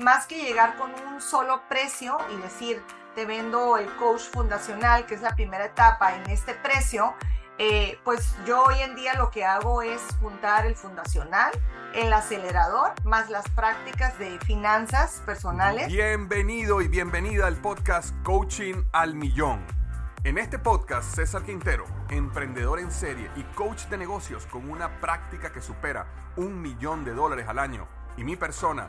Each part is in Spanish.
Más que llegar con un solo precio y decir, te vendo el coach fundacional, que es la primera etapa en este precio, eh, pues yo hoy en día lo que hago es juntar el fundacional, el acelerador, más las prácticas de finanzas personales. Bienvenido y bienvenida al podcast Coaching al Millón. En este podcast, César Quintero, emprendedor en serie y coach de negocios con una práctica que supera un millón de dólares al año, y mi persona,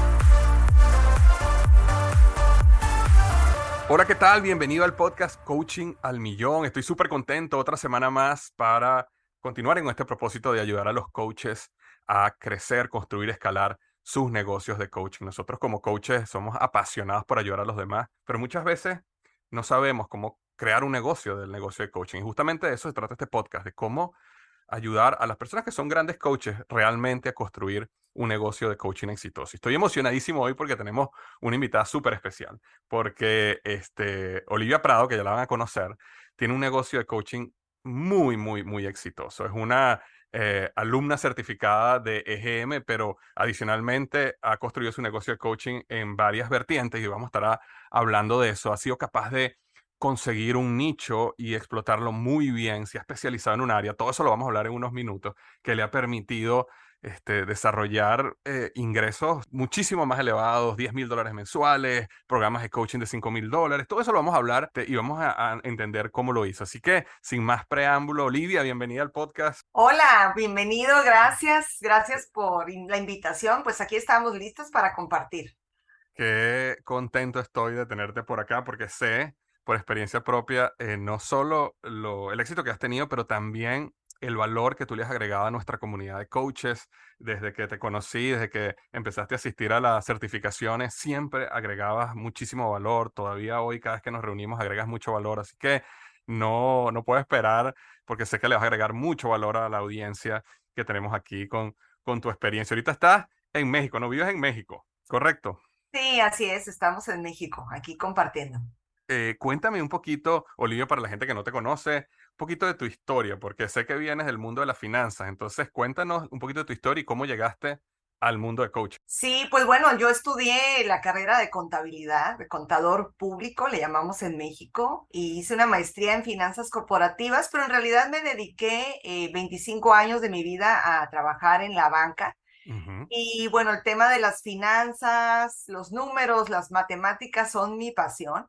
Hola, ¿qué tal? Bienvenido al podcast Coaching al Millón. Estoy súper contento otra semana más para continuar en este propósito de ayudar a los coaches a crecer, construir, escalar sus negocios de coaching. Nosotros como coaches somos apasionados por ayudar a los demás, pero muchas veces no sabemos cómo crear un negocio del negocio de coaching. Y justamente de eso se trata este podcast, de cómo ayudar a las personas que son grandes coaches realmente a construir un negocio de coaching exitoso. Estoy emocionadísimo hoy porque tenemos una invitada súper especial, porque este, Olivia Prado, que ya la van a conocer, tiene un negocio de coaching muy, muy, muy exitoso. Es una eh, alumna certificada de EGM, pero adicionalmente ha construido su negocio de coaching en varias vertientes y vamos a estar hablando de eso. Ha sido capaz de conseguir un nicho y explotarlo muy bien, se ha especializado en un área, todo eso lo vamos a hablar en unos minutos, que le ha permitido este, desarrollar eh, ingresos muchísimo más elevados, 10 mil dólares mensuales, programas de coaching de 5 mil dólares, todo eso lo vamos a hablar y vamos a, entender cómo lo hizo. Así que, sin más preámbulo, Olivia, bienvenida al podcast. Hola, bienvenido, gracias, gracias por la invitación, pues aquí estamos listos para compartir. Qué contento estoy de tenerte por acá porque sé por experiencia propia, eh, no solo lo, el éxito que has tenido, pero también el valor que tú le has agregado a nuestra comunidad de coaches desde que te conocí, desde que empezaste a asistir a las certificaciones, siempre agregabas muchísimo valor. Todavía hoy, cada vez que nos reunimos, agregas mucho valor. Así que no, no puedo esperar porque sé que le vas a agregar mucho valor a la audiencia que tenemos aquí con, con tu experiencia. Ahorita estás en México, ¿no? Vives en México, ¿correcto? Sí, así es, estamos en México, aquí compartiendo. Eh, cuéntame un poquito, Olivia, para la gente que no te conoce, un poquito de tu historia, porque sé que vienes del mundo de las finanzas. Entonces, cuéntanos un poquito de tu historia y cómo llegaste al mundo de coaching. Sí, pues bueno, yo estudié la carrera de contabilidad, de contador público, le llamamos en México, y hice una maestría en finanzas corporativas, pero en realidad me dediqué 25 eh, años de mi vida a trabajar en la banca. Y bueno, el tema de las finanzas, los números, las matemáticas son mi pasión.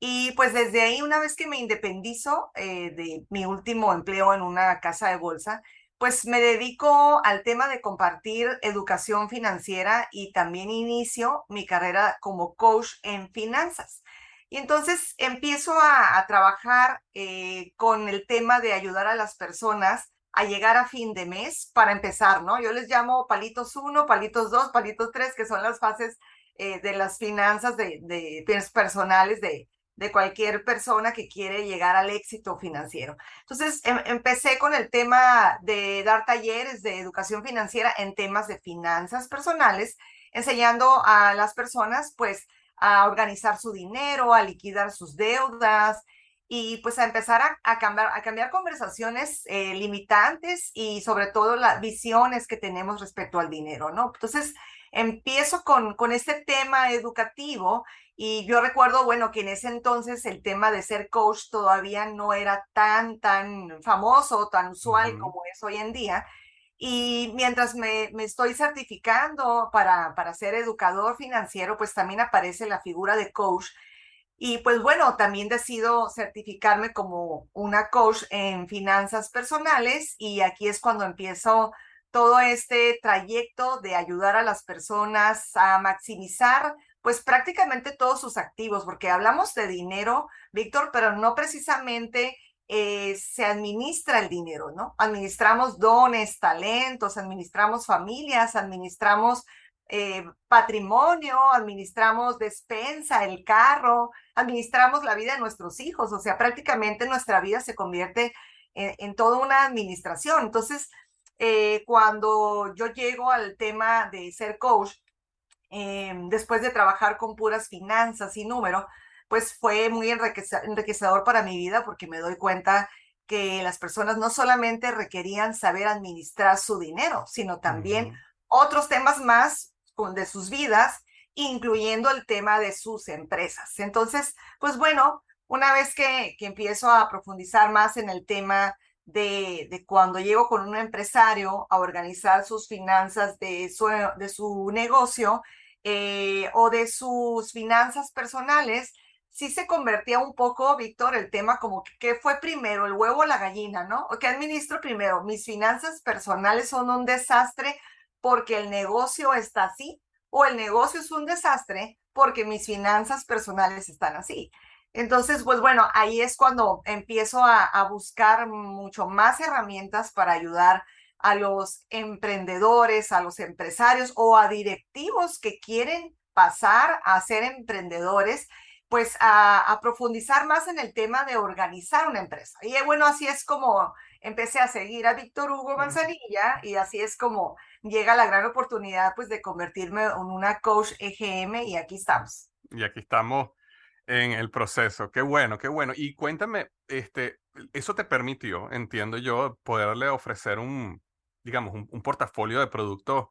Y pues desde ahí, una vez que me independizo eh, de mi último empleo en una casa de bolsa, pues me dedico al tema de compartir educación financiera y también inicio mi carrera como coach en finanzas. Y entonces empiezo a, trabajar eh, con el tema de ayudar a las personas a llegar a fin de mes para empezar, ¿no? Yo les llamo palitos 1, palitos 2, palitos 3, que son las fases eh, de las finanzas de, de personales de, de cualquier persona que quiere llegar al éxito financiero. Entonces, em, empecé con el tema de dar talleres de educación financiera en temas de finanzas personales, enseñando a las personas, pues, a organizar su dinero, a liquidar sus deudas y pues a empezar a, cambiar, a cambiar conversaciones eh, limitantes y sobre todo las visiones que tenemos respecto al dinero, ¿no? Entonces, empiezo con, con este tema educativo y yo recuerdo, bueno, que en ese entonces el tema de ser coach todavía no era tan, tan famoso, tan usual como es hoy en día. Y mientras me, me estoy certificando para, para ser educador financiero, pues también aparece la figura de coach. Y pues bueno, también decido certificarme como una coach en finanzas personales y aquí es cuando empiezo todo este trayecto de ayudar a las personas a maximizar pues prácticamente todos sus activos, porque hablamos de dinero, Víctor, pero no precisamente eh, se administra el dinero, ¿no? Administramos dones, talentos, administramos familias, administramos eh, patrimonio, administramos despensa, el carro, administramos la vida de nuestros hijos, o sea, prácticamente nuestra vida se convierte en, toda una administración. Entonces, eh, cuando yo llego al tema de ser coach, después de trabajar con puras finanzas y número, pues fue muy enriquecedor para mi vida porque me doy cuenta que las personas no solamente requerían saber administrar su dinero, sino también otros temas más de sus vidas, incluyendo el tema de sus empresas. Entonces, pues bueno, una vez que, que empiezo a profundizar más en el tema de, cuando llego con un empresario a organizar sus finanzas de su, de su negocio eh, o de sus finanzas personales, sí se convertía un poco, Víctor, el tema como que ¿qué fue primero, el huevo o la gallina, ¿no? ¿Qué administro primero? Mis finanzas personales son un desastre porque el negocio está así o el negocio es un desastre porque mis finanzas personales están así. Entonces, pues bueno, ahí es cuando empiezo a, a buscar mucho más herramientas para ayudar a los emprendedores, a los empresarios o a directivos que quieren pasar a ser emprendedores pues a, profundizar más en el tema de organizar una empresa. Y bueno, así es como empecé a seguir a Víctor Hugo Manzanilla y así es como llega la gran oportunidad pues de convertirme en una coach EGM y aquí estamos. Y aquí estamos en el proceso. Qué bueno, qué bueno. Y cuéntame, este, eso te permitió, entiendo yo, poderle ofrecer un, digamos, un, portafolio de productos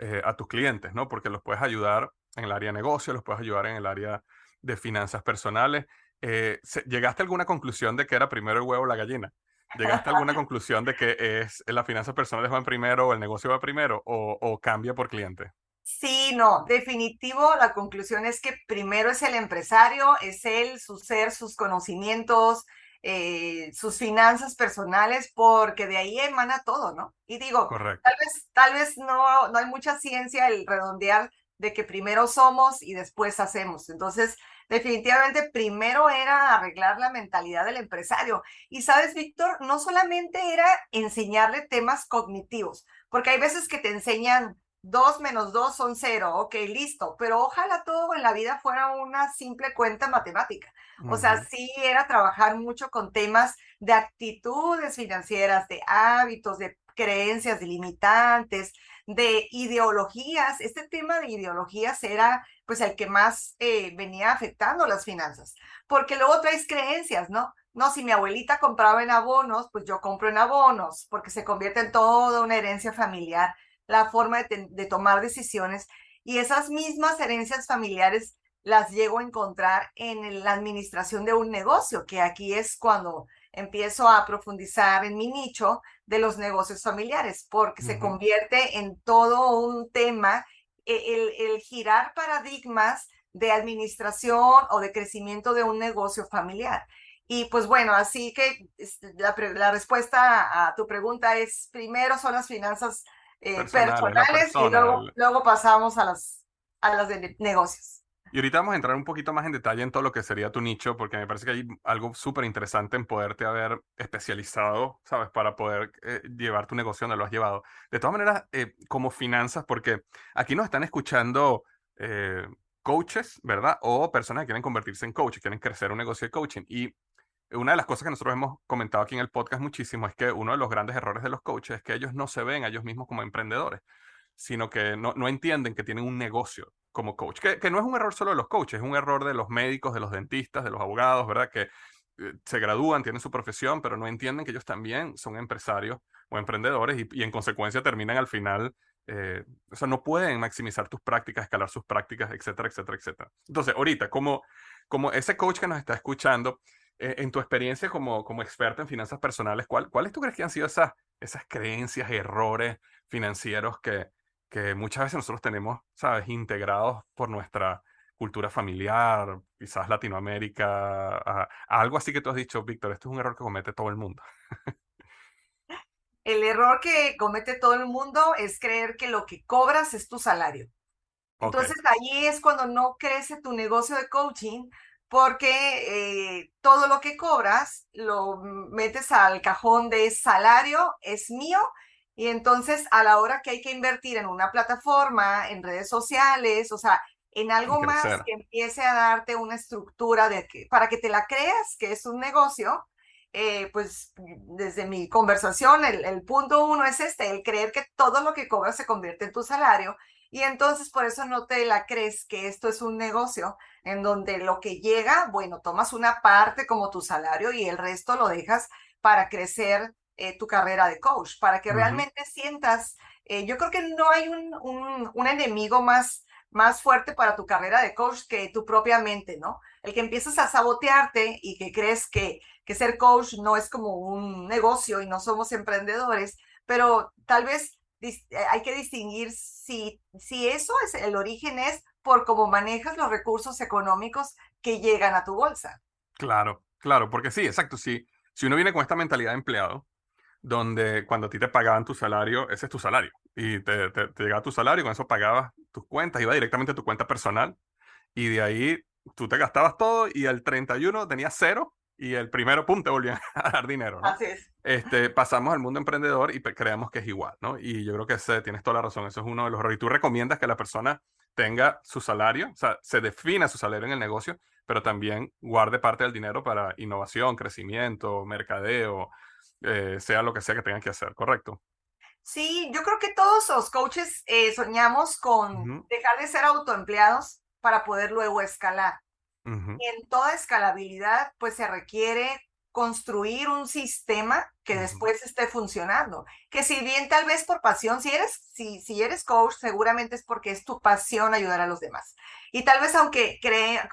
eh, a tus clientes, ¿no? Porque los puedes ayudar en el área de negocio, los puedes ayudar en el área de finanzas personales. Eh, ¿Llegaste a alguna conclusión de que era primero el huevo o la gallina? ¿Llegaste a alguna conclusión de que es las finanzas personales van primero o el negocio va primero o, cambia por cliente? Sí, no, definitivo, la conclusión es que primero es el empresario, es él, su ser, sus conocimientos, eh, sus finanzas personales, porque de ahí emana todo, ¿no? Y digo, tal vez, tal vez no, no hay mucha ciencia el redondear de que primero somos y después hacemos. Entonces, definitivamente primero era arreglar la mentalidad del empresario. Y sabes, Víctor, no solamente era enseñarle temas cognitivos, porque hay veces que te enseñan dos menos dos son cero, ok, listo, pero ojalá todo en la vida fuera una simple cuenta matemática. O sea, sí era trabajar mucho con temas de actitudes financieras, de hábitos, de creencias, limitantes, de ideologías. Este tema de ideologías era pues el que más eh, venía afectando las finanzas, porque luego traes creencias, ¿no? No, si mi abuelita compraba en abonos, pues yo compro en abonos, porque se convierte en toda una herencia familiar, la forma de, de tomar decisiones. Y esas mismas herencias familiares las llego a encontrar en la administración de un negocio, que aquí es cuando empiezo a profundizar en mi nicho de los negocios familiares, porque se convierte en todo un tema, e, el, girar paradigmas de administración o de crecimiento de un negocio familiar. Y pues bueno, así que la, respuesta a tu pregunta es, primero son las finanzas eh, personales, y luego, luego pasamos a las, a las de negocios. Y ahorita vamos a entrar un poquito más en detalle en todo lo que sería tu nicho, porque me parece que hay algo súper interesante en poderte haber especializado, ¿sabes? Para poder eh, llevar tu negocio donde lo has llevado. De todas maneras, eh, como finanzas, porque aquí nos están escuchando eh, coaches, ¿verdad? O personas que quieren convertirse en coaches, quieren crecer un negocio de coaching. Y una de las cosas que nosotros hemos comentado aquí en el podcast muchísimo es que uno de los grandes errores de los coaches es que ellos no se ven a ellos mismos como emprendedores, sino que no, no entienden que tienen un negocio como coach. Que, no es un error solo de los coaches, es un error de los médicos, de los dentistas, de los abogados, ¿verdad? Que eh, se gradúan, tienen su profesión, pero no entienden que ellos también son empresarios o emprendedores y, en consecuencia terminan al final, eh, o sea, no pueden maximizar tus prácticas, escalar sus prácticas, etcétera, etcétera, etcétera. Entonces, ahorita, como, como ese coach que nos está escuchando, eh, en tu experiencia como, como experta en finanzas personales, ¿cuál, ¿cuáles tú crees que han sido esas esas creencias, errores financieros que, que muchas veces nosotros tenemos, ¿sabes?, integrados por nuestra cultura familiar, quizás Latinoamérica, algo así que tú has dicho, Víctor, esto es un error que comete todo el mundo. el error que comete todo el mundo es creer que lo que cobras es tu salario. Entonces ahí es cuando no crece tu negocio de coaching porque eh, todo lo que cobras lo metes al cajón de salario, es mío, y entonces a la hora que hay que invertir en una plataforma, en redes sociales, o sea, en algo más que empiece a darte una estructura de que, para que te la creas que es un negocio, eh, pues desde mi conversación, el, el, punto uno es este, el creer que todo lo que cobras se convierte en tu salario y entonces por eso no te la crees que esto es un negocio en donde lo que llega, bueno, tomas una parte como tu salario y el resto lo dejas para crecer eh, tu carrera de coach, para que realmente sientas, eh, yo creo que no hay un, un, un, enemigo más, más fuerte para tu carrera de coach que tu propia mente, ¿no? El que empiezas a sabotearte y que crees que, que ser coach no es como un negocio y no somos emprendedores, pero tal vez eh, hay que distinguir si, si eso es el origen es por cómo manejas los recursos económicos que llegan a tu bolsa. Claro, claro, porque sí, exacto. Si, si uno viene con esta mentalidad de empleado, donde cuando a ti te pagaban tu salario, ese es tu salario, y te, te, te llegaba tu salario, y con eso pagabas tus cuentas, iba directamente a tu cuenta personal, y de ahí tú te gastabas todo, y el 31 tenías cero, y el primero, pum, te volvían a dar dinero, ¿no? Así es. Este, pasamos al mundo emprendedor y creemos que es igual, ¿no? Y yo creo que ese, tienes toda la razón, eso es uno de los errores. Y tú recomiendas que la persona tenga su salario, o sea, se defina su salario en el negocio, pero también guarde parte del dinero para innovación, crecimiento, mercadeo, eh, sea lo que sea que tengan que hacer, ¿correcto? Sí, yo creo que todos los coaches eh, soñamos con dejar de ser autoempleados para poder luego escalar. En toda escalabilidad, pues se requiere construir un sistema que después esté funcionando. Que si bien tal vez por pasión, si eres, si, si eres coach, seguramente es porque es tu pasión ayudar a los demás. Y tal vez aunque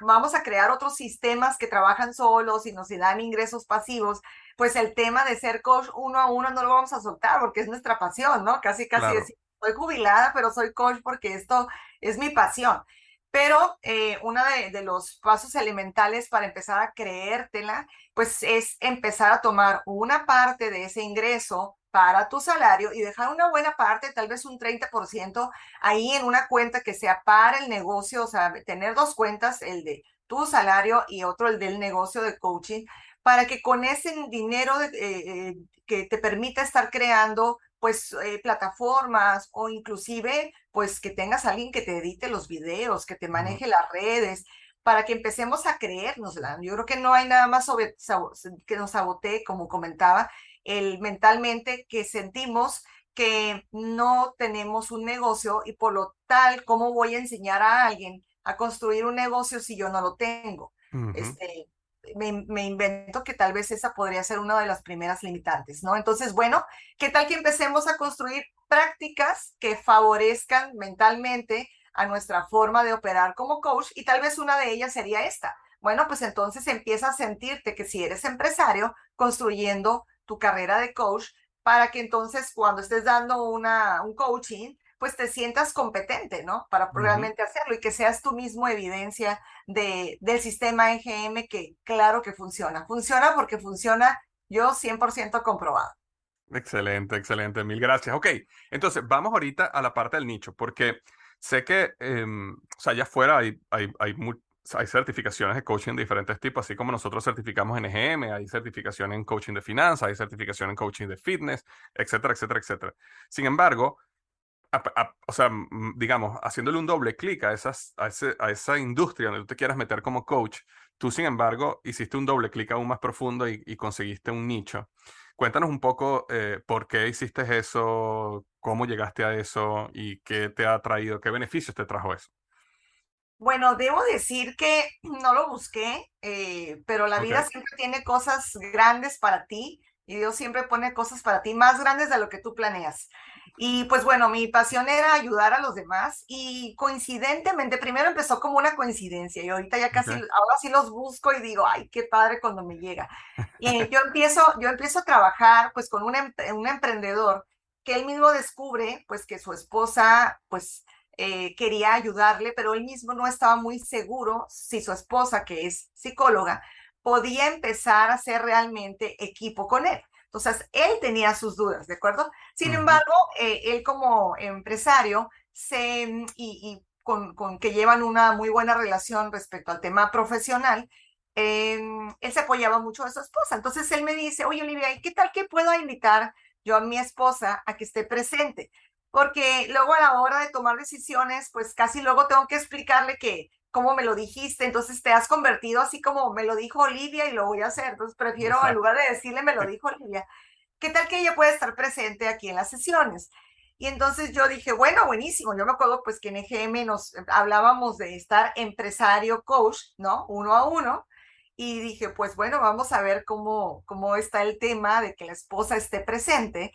vamos a crear otros sistemas que trabajan solos y nos dan ingresos pasivos, pues el tema de ser coach uno a uno no lo vamos a soltar porque es nuestra pasión, ¿no? Casi, casi decir, soy jubilada, pero soy coach porque esto es mi pasión. Pero eh, uno de, los pasos elementales para empezar a creértela, pues es empezar a tomar una parte de ese ingreso para tu salario y dejar una buena parte, tal vez un 30% ahí en una cuenta que sea para el negocio, o sea, tener dos cuentas, el de tu salario y otro el del negocio de coaching, para que con ese dinero eh, eh, que te permita estar creando pues eh, plataformas o inclusive pues que tengas alguien que te edite los videos, que te maneje las redes, para que empecemos a creérnosla. Yo creo que no hay nada más sobre, que nos sabotee, como comentaba, el mentalmente que sentimos que no tenemos un negocio y por lo tal, ¿cómo voy a enseñar a alguien a construir un negocio si yo no lo tengo? este, me, invento que tal vez esa podría ser una de las primeras limitantes, ¿no? Entonces, bueno, ¿qué tal que empecemos a construir prácticas que favorezcan mentalmente a nuestra forma de operar como coach? Y tal vez una de ellas sería esta. Bueno, pues entonces empieza a sentirte que si eres empresario, construyendo tu carrera de coach, para que entonces cuando estés dando una, un coaching, pues te sientas competente, ¿no? Para realmente hacerlo y que seas tú mismo evidencia de, del sistema EGM que claro que funciona. Funciona porque funciona yo 100% comprobado. Excelente, excelente. Mil gracias. Ok, entonces vamos ahorita a la parte del nicho, porque sé que, em, o sea, allá afuera hay, hay, hay, hay certificaciones de coaching de diferentes tipos, así como nosotros certificamos en EGM, hay certificación en coaching de finanzas, hay certificación en coaching de fitness, etcétera, etcétera, etcétera. Sin embargo, o sea, digamos, haciéndole un doble clic a, esas, a, esa industria donde tú te quieras meter como coach, tú, sin embargo, hiciste un doble clic aún más profundo y, conseguiste un nicho. Cuéntanos un poco eh, por qué hiciste eso, cómo llegaste a eso y qué te ha traído, qué beneficios te trajo eso. Bueno, debo decir que no lo busqué, eh, pero la vida siempre tiene cosas grandes para ti y Dios siempre pone cosas para ti más grandes de lo que tú planeas. Y pues bueno, mi pasión era ayudar a los demás y coincidentemente, primero empezó como una coincidencia y ahorita ya casi, ahora sí los busco y digo, ay, qué padre cuando me llega. Y yo empiezo, yo empiezo a trabajar pues con un, un emprendedor que él mismo descubre pues que su esposa pues eh, quería ayudarle, pero él mismo no estaba muy seguro si su esposa, que es psicóloga, podía empezar a ser realmente equipo con él. Entonces, él tenía sus dudas, ¿de acuerdo? Sin embargo, eh, él como empresario se, mm, y, con, con, que llevan una muy buena relación respecto al tema profesional, em, él se apoyaba mucho a su esposa. Entonces, él me dice, oye, Olivia, ¿qué tal que puedo invitar yo a mi esposa a que esté presente? Porque luego a la hora de tomar decisiones, pues casi luego tengo que explicarle que cómo me lo dijiste, entonces te has convertido así como me lo dijo Olivia y lo voy a hacer, entonces prefiero en lugar de decirle me lo dijo Olivia, ¿qué tal que ella puede estar presente aquí en las sesiones? Y entonces yo dije, bueno, buenísimo, yo me acuerdo pues que en EGM nos hablábamos de estar empresario coach, ¿no? Uno a uno. Y dije, pues bueno, vamos a ver cómo, cómo está el tema de que la esposa esté presente.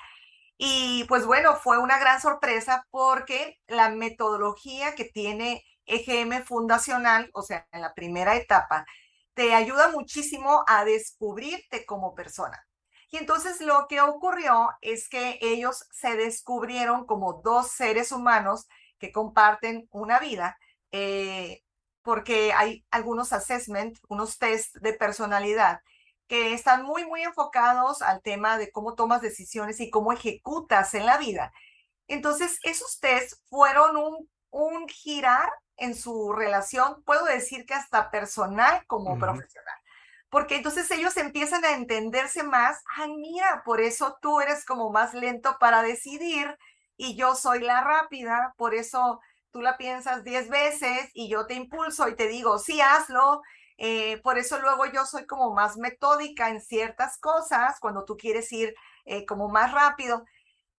Y pues bueno, fue una gran sorpresa porque la metodología que tiene EGM fundacional, o sea, en la primera etapa, te ayuda muchísimo a descubrirte como persona. Y entonces lo que ocurrió es que ellos se descubrieron como dos seres humanos que comparten una vida, eh, porque hay algunos assessment, unos test de personalidad que están muy, muy enfocados al tema de cómo tomas decisiones y cómo ejecutas en la vida. Entonces, esos tests fueron un, un girar en su relación, puedo decir que hasta personal como profesional. Porque entonces ellos empiezan a entenderse más, ay, mira, por eso tú eres como más lento para decidir y yo soy la rápida, por eso tú la piensas diez veces y yo te impulso y te digo, sí, hazlo. Eh, por eso luego yo soy como más metódica en ciertas cosas, cuando tú quieres ir eh, como más rápido.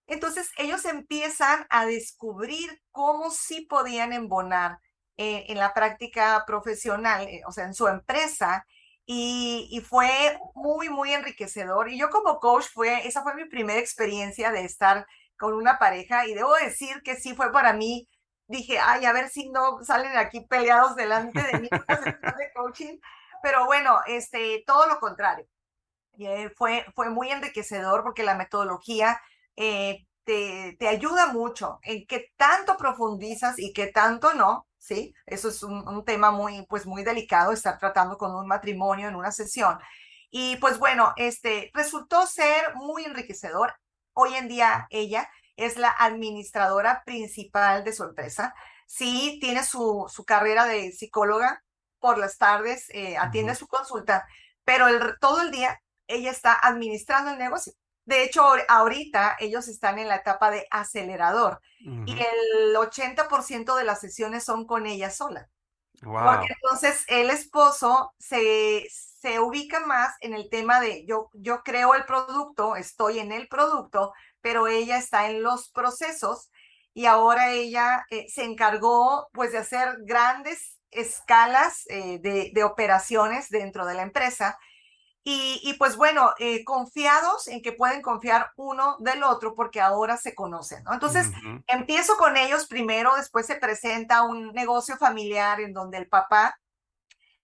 Entonces ellos empiezan a descubrir cómo sí podían embonar eh, en la práctica profesional, eh, o sea, en su empresa, y, fue muy, muy enriquecedor. Y yo como coach fue, esa fue mi primera experiencia de estar con una pareja y debo decir que sí fue para mí, dije, ay, a ver si no salen aquí peleados delante de mí de coaching, pero bueno, este, todo lo contrario. Eh, fue, fue muy enriquecedor porque la metodología te, te ayuda mucho en qué tanto profundizas y qué tanto no, ¿sí? Eso es un, tema muy, pues muy delicado, estar tratando con un matrimonio en una sesión. Y pues bueno, este resultó ser muy enriquecedor. Hoy en día ella es la administradora principal de su empresa. Sí, tiene su, su carrera de psicóloga por las tardes, eh, atiende su consulta, pero el, todo el día ella está administrando el negocio. De hecho, ahorita ellos están en la etapa de acelerador y el 80% de las sesiones son con ella sola. Porque entonces el esposo se, se ubica más en el tema de yo, yo creo el producto, estoy en el producto, pero ella está en los procesos y ahora ella eh, se encargó pues de hacer grandes escalas eh, de, de operaciones dentro de la empresa y, pues bueno, eh, confiados en que pueden confiar uno del otro porque ahora se conocen, ¿no? Entonces, empiezo con ellos primero, después se presenta un negocio familiar en donde el papá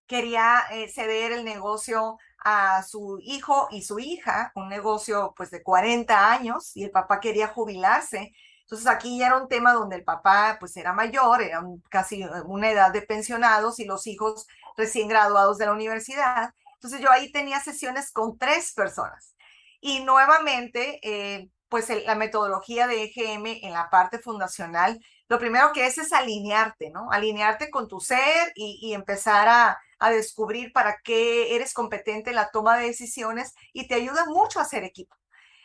quería eh, ceder el negocio a su hijo y su hija, un negocio pues de 40 años y el papá quería jubilarse. Entonces aquí ya era un tema donde el papá pues era mayor, era casi eh, una edad de pensionados y los hijos recién graduados de la universidad. Entonces yo ahí tenía sesiones con tres personas. Y nuevamente, eh, pues la metodología de EGM en la parte fundacional, lo primero que es es alinearte, ¿no? Alinearte con tu ser y, empezar a, a, descubrir para qué eres competente en la toma de decisiones y te ayuda mucho a hacer equipo.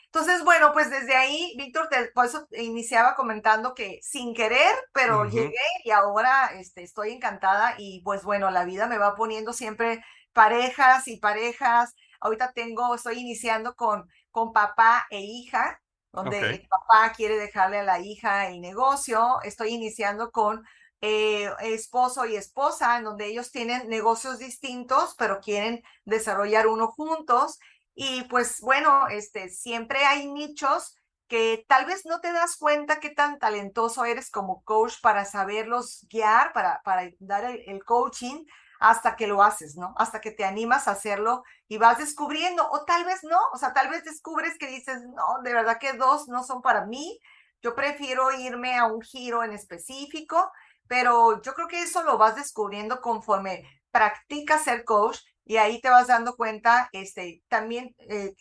Entonces, bueno, pues desde ahí, Víctor, por eso iniciaba comentando que sin querer, pero llegué y ahora este, estoy encantada y pues bueno, la vida me va poniendo siempre parejas y parejas. Ahorita tengo, estoy iniciando con, con papá e hija, donde el papá quiere dejarle a la hija el negocio. Estoy iniciando con eh, esposo y esposa, en donde ellos tienen negocios distintos, pero quieren desarrollar uno juntos. Y pues bueno, este, siempre hay nichos que tal vez no te das cuenta qué tan talentoso eres como coach para saberlos guiar, para, para dar el, coaching hasta que lo haces, ¿no? Hasta que te animas a hacerlo y vas descubriendo, o tal vez no, o sea, tal vez descubres que dices, no, de verdad que dos no son para mí, yo prefiero irme a un giro en específico, pero yo creo que eso lo vas descubriendo conforme practicas ser coach y ahí te vas dando cuenta, este, también eh,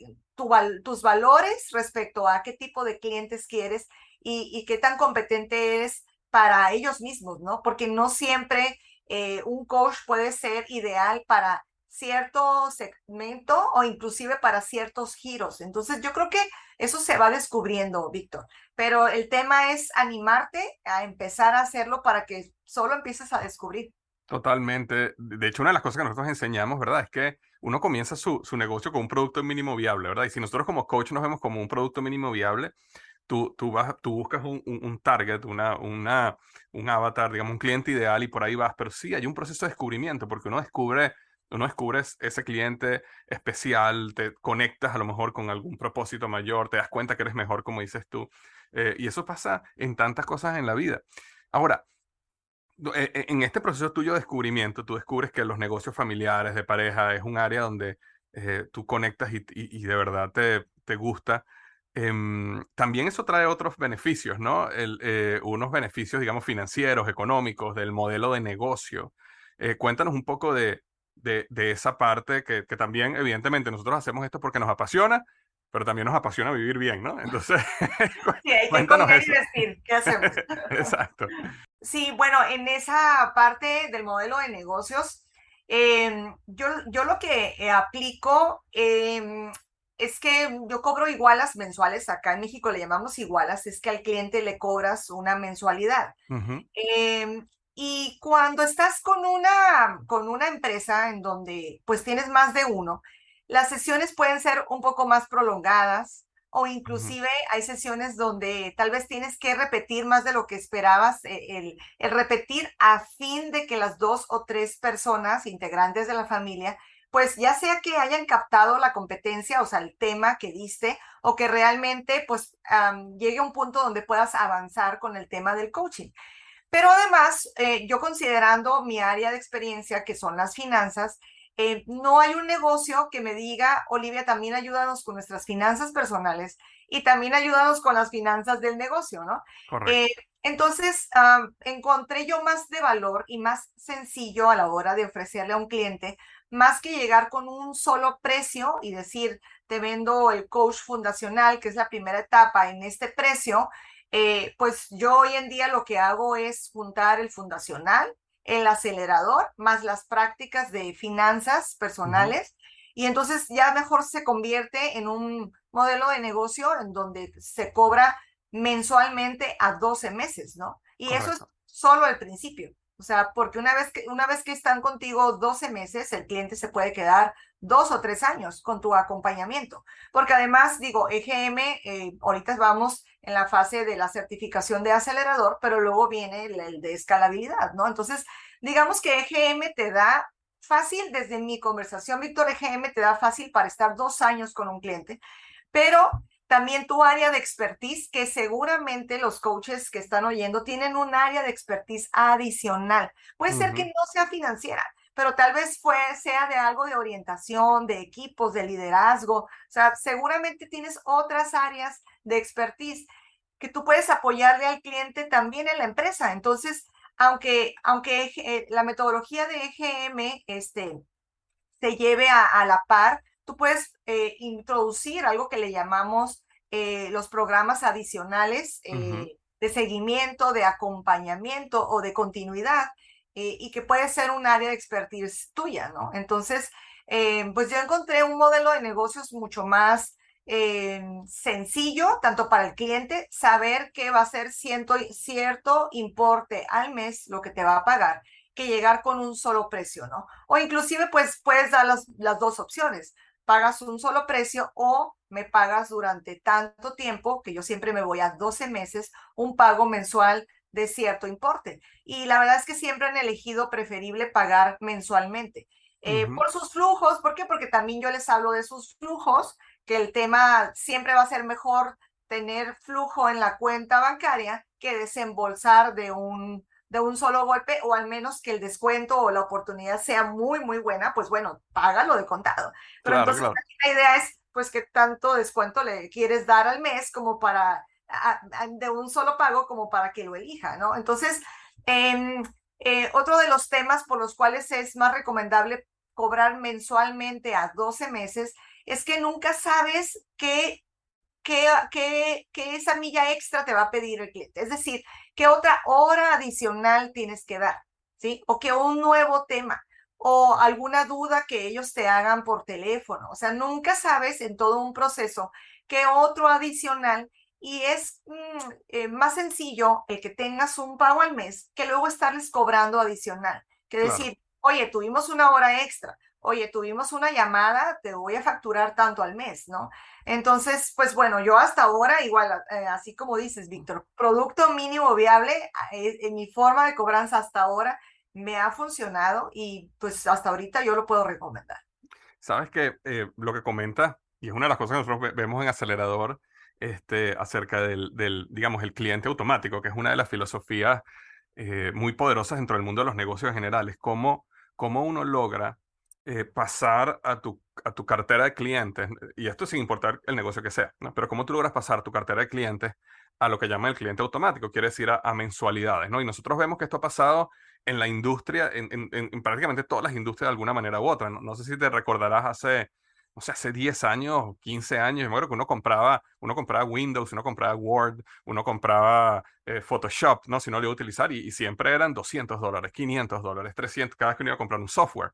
tus valores respecto a qué tipo de clientes quieres y, qué tan competente eres para ellos mismos, ¿no? Porque no siempre eh, un coach puede ser ideal para cierto segmento o inclusive para ciertos giros. Entonces, yo creo que eso se va descubriendo, Víctor. Pero el tema es animarte a empezar a hacerlo para que solo empieces a descubrir. Totalmente. De hecho, una de las cosas que nosotros enseñamos, ¿verdad? Es que uno comienza su, su negocio con un producto mínimo viable, ¿verdad? Y si nosotros como coach nos vemos como un producto mínimo viable, tú, tú, vas, tú buscas un, un, target, una, una, un avatar, digamos, un cliente ideal y por ahí vas. Pero sí, hay un proceso de descubrimiento porque uno descubre, uno descubre ese cliente especial, te conectas a lo mejor con algún propósito mayor, te das cuenta que eres mejor, como dices tú. Eh, y eso pasa en tantas cosas en la vida. Ahora, e, e, en este proceso tuyo de descubrimiento, tú descubres que los negocios familiares de pareja es un área donde eh, tú conectas y, y, de verdad te, te gusta. Em, también eso trae otros beneficios, ¿no? El, eh, unos beneficios, digamos, financieros, económicos, del modelo de negocio. Eh, cuéntanos un poco de, de, de esa parte que, que, también, evidentemente, nosotros hacemos esto porque nos apasiona, pero también nos apasiona vivir bien, ¿no? Entonces, sí, hay que comer y decir, ¿qué hacemos? Exacto. Sí, bueno, en esa parte del modelo de negocios, em, yo, yo lo que eh, aplico em, es que yo cobro igualas mensuales, acá en México le llamamos igualas, es que al cliente le cobras una mensualidad. Em, y cuando estás con una, con una empresa en donde pues tienes más de uno, las sesiones pueden ser un poco más prolongadas, o inclusive hay sesiones donde tal vez tienes que repetir más de lo que esperabas, el, el, repetir a fin de que las dos o tres personas integrantes de la familia, pues ya sea que hayan captado la competencia, o sea, el tema que diste, o que realmente pues llegue a un punto donde puedas avanzar con el tema del coaching. Pero además, eh, yo considerando mi área de experiencia, que son las finanzas, eh, no hay un negocio que me diga, Olivia, también ayúdanos con nuestras finanzas personales y también ayúdanos con las finanzas del negocio, ¿no? Eh, entonces, encontré yo más de valor y más sencillo a la hora de ofrecerle a un cliente, más que llegar con un solo precio y decir, te vendo el coach fundacional, que es la primera etapa en este precio, eh, pues yo hoy en día lo que hago es juntar el fundacional, el acelerador más las prácticas de finanzas personales. Y entonces ya mejor se convierte en un modelo de negocio en donde se cobra mensualmente a 12 meses, ¿no? Y eso es solo el principio. O sea, porque una vez que, una vez que están contigo 12 meses, el cliente se puede quedar dos o tres años con tu acompañamiento. Porque además, digo, EGM, eh, ahorita vamos en la fase de la certificación de acelerador, pero luego viene el, de escalabilidad, ¿no? Entonces, digamos que EGM te da fácil, desde mi conversación, Víctor, EGM te da fácil para estar dos años con un cliente, pero también tu área de expertise, que seguramente los coaches que están oyendo tienen un área de expertise adicional. Puede ser que no sea financiera, pero tal vez fue, sea de algo de orientación, de equipos, de liderazgo. O sea, seguramente tienes otras áreas de expertise que tú puedes apoyarle al cliente también en la empresa. Entonces, aunque, aunque eh, la metodología de EGM este, se lleve a la par, tú puedes eh, introducir algo que le llamamos eh, los programas adicionales eh, de seguimiento, de acompañamiento o de continuidad y que puede ser un área de expertise tuya, ¿no? Entonces, pues yo encontré un modelo de negocios mucho más sencillo, tanto para el cliente, saber que va a ser cierto, cierto importe al mes lo que te va a pagar que llegar con un solo precio, ¿no? O inclusive pues puedes dar las, las dos opciones pagas un solo precio o me pagas durante tanto tiempo, que yo siempre me voy a 12 meses, un pago mensual de cierto importe. Y la verdad es que siempre han elegido preferible pagar mensualmente. eh, por sus flujos. ¿Por qué? Porque también yo les hablo de sus flujos, que el tema siempre va a ser mejor tener flujo en la cuenta bancaria que desembolsar de un, de un solo golpe o al menos que el descuento o la oportunidad sea muy, muy buena, pues bueno, págalo de contado. Pero entonces la idea es, pues, que tanto descuento le quieres dar al mes como para, de un solo pago como para que lo elija, ¿no? Entonces, em, eh, otro de los temas por los cuales es más recomendable cobrar mensualmente a 12 meses es que nunca sabes qué, qué, qué, qué esa milla extra te va a pedir el cliente. Es decir, qué otra hora adicional tienes que dar, ¿sí? O que un nuevo tema o alguna duda que ellos te hagan por teléfono. O sea, nunca sabes en todo un proceso qué otro adicional y es mm, eh, más sencillo el que tengas un pago al mes que luego estarles cobrando adicional. Que decir, oye, tuvimos una hora extra, oye, tuvimos una llamada, te voy a facturar tanto al mes, ¿no? Entonces, pues bueno, yo hasta ahora, igual, eh, así como dices, Víctor, producto mínimo viable, eh, en mi forma de cobranza hasta ahora me ha funcionado y pues hasta ahorita yo lo puedo recomendar. Sabes que lo que comenta, y es una de las cosas que nosotros vemos en Acelerador, este, acerca del, del, digamos, el cliente automático, que es una de las filosofías eh, muy poderosas dentro del mundo de los negocios generales. Cómo, cómo uno logra eh, pasar a tu, a tu cartera de clientes, y esto sin importar el negocio que sea, ¿no? pero cómo tú logras pasar tu cartera de clientes a lo que llama el cliente automático, quiere decir a, mensualidades, ¿no? Y nosotros vemos que esto ha pasado en la industria, en, en, en prácticamente todas las industrias de alguna manera u otra. No, no sé si te recordarás hace o sea, hace 10 años, 15 años, yo me acuerdo que uno compraba, uno compraba Windows, uno compraba Word, uno compraba eh, Photoshop, ¿no? Si no lo iba a utilizar, y, siempre eran 200 dólares, 500 dólares, 300, cada vez que uno iba a comprar un software.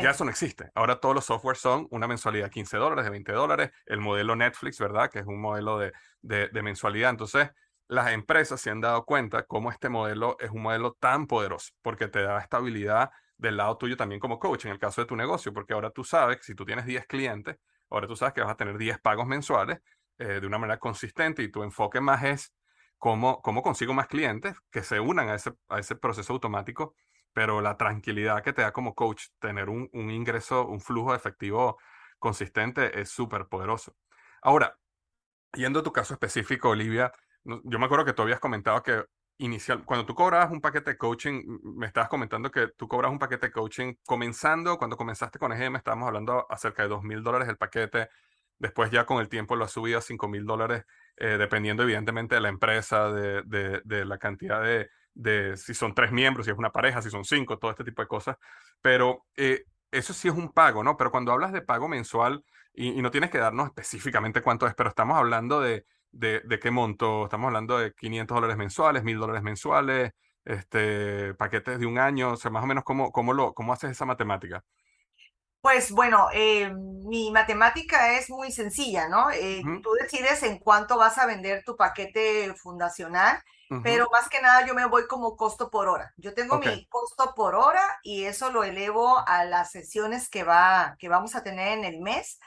Ya eso no existe. Ahora todos los softwares son una mensualidad de 15 dólares, de 20 dólares, el modelo Netflix, ¿verdad? Que es un modelo de, de, de mensualidad. Entonces, las empresas se han dado cuenta cómo este modelo es un modelo tan poderoso, porque te da estabilidad del lado tuyo también como coach, en el caso de tu negocio, porque ahora tú sabes que si tú tienes 10 clientes, ahora tú sabes que vas a tener 10 pagos mensuales eh, de una manera consistente y tu enfoque más es cómo, cómo consigo más clientes que se unan a ese, a ese proceso automático, pero la tranquilidad que te da como coach, tener un, un ingreso, un flujo efectivo consistente es súper poderoso. Ahora, yendo a tu caso específico, Olivia, yo me acuerdo que tú habías comentado que inicial, cuando tú cobras un paquete de coaching, me estabas comentando que tú cobras un paquete de coaching comenzando, cuando comenzaste con EGM estábamos hablando acerca de dos mil dólares el paquete, después ya con el tiempo lo has subido a cinco mil dólares, eh, dependiendo evidentemente de la empresa, de, de, la cantidad de, de, si son tres miembros, si es una pareja, si son cinco, todo este tipo de cosas, pero eh, eso sí es un pago, ¿no? Pero cuando hablas de pago mensual, y, y no tienes que darnos específicamente cuánto es, pero estamos hablando de de, qué monto? Estamos hablando de 500 dólares mensuales, 1000 dólares mensuales, este, paquetes de un año, o sea, más o menos cómo, cómo, lo, cómo haces esa matemática. Pues bueno, eh, mi matemática es muy sencilla, ¿no? Eh, tú decides en cuánto vas a vender tu paquete fundacional, pero más que nada yo me voy como costo por hora. Yo tengo mi costo por hora y eso lo elevo a las sesiones que, va, que vamos a tener en el mes.